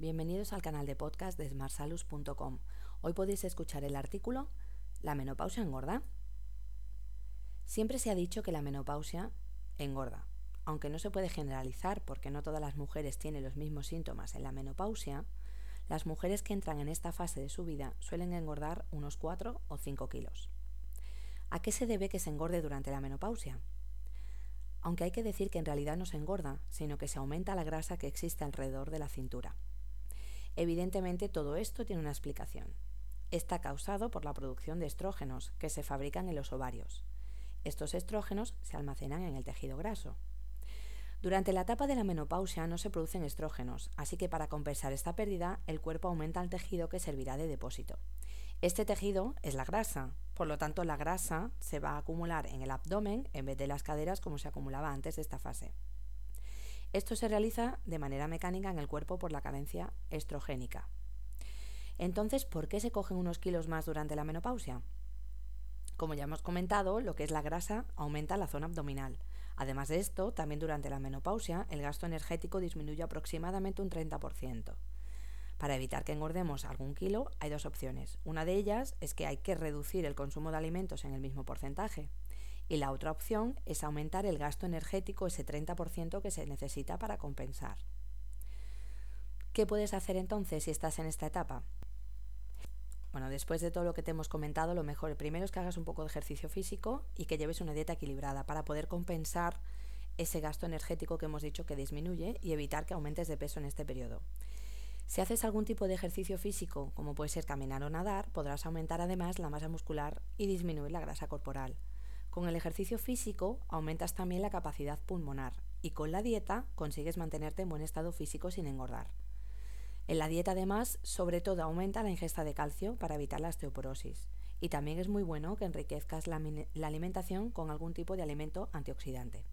Bienvenidos al canal de podcast de smartsalus.com. Hoy podéis escuchar el artículo ¿La menopausia engorda? Siempre se ha dicho que la menopausia engorda. Aunque no se puede generalizar porque no todas las mujeres tienen los mismos síntomas en la menopausia, las mujeres que entran en esta fase de su vida suelen engordar unos 4 o 5 kilos. ¿A qué se debe que se engorde durante la menopausia? Aunque hay que decir que en realidad no se engorda, sino que se aumenta la grasa que existe alrededor de la cintura. Evidentemente todo esto tiene una explicación. Está causado por la producción de estrógenos que se fabrican en los ovarios. Estos estrógenos se almacenan en el tejido graso. Durante la etapa de la menopausia no se producen estrógenos, así que para compensar esta pérdida el cuerpo aumenta el tejido que servirá de depósito. Este tejido es la grasa, por lo tanto la grasa se va a acumular en el abdomen en vez de las caderas como se acumulaba antes de esta fase. Esto se realiza de manera mecánica en el cuerpo por la carencia estrogénica. Entonces, ¿por qué se cogen unos kilos más durante la menopausia? Como ya hemos comentado, lo que es la grasa aumenta la zona abdominal. Además de esto, también durante la menopausia, el gasto energético disminuye aproximadamente un 30%. Para evitar que engordemos algún kilo, hay dos opciones. Una de ellas es que hay que reducir el consumo de alimentos en el mismo porcentaje. Y la otra opción es aumentar el gasto energético, ese 30% que se necesita para compensar. ¿Qué puedes hacer entonces si estás en esta etapa? Bueno, después de todo lo que te hemos comentado, lo mejor primero es que hagas un poco de ejercicio físico y que lleves una dieta equilibrada para poder compensar ese gasto energético que hemos dicho que disminuye y evitar que aumentes de peso en este periodo. Si haces algún tipo de ejercicio físico, como puede ser caminar o nadar, podrás aumentar además la masa muscular y disminuir la grasa corporal. Con el ejercicio físico aumentas también la capacidad pulmonar y con la dieta consigues mantenerte en buen estado físico sin engordar. En la dieta además, sobre todo aumenta la ingesta de calcio para evitar la osteoporosis y también es muy bueno que enriquezcas la, la alimentación con algún tipo de alimento antioxidante.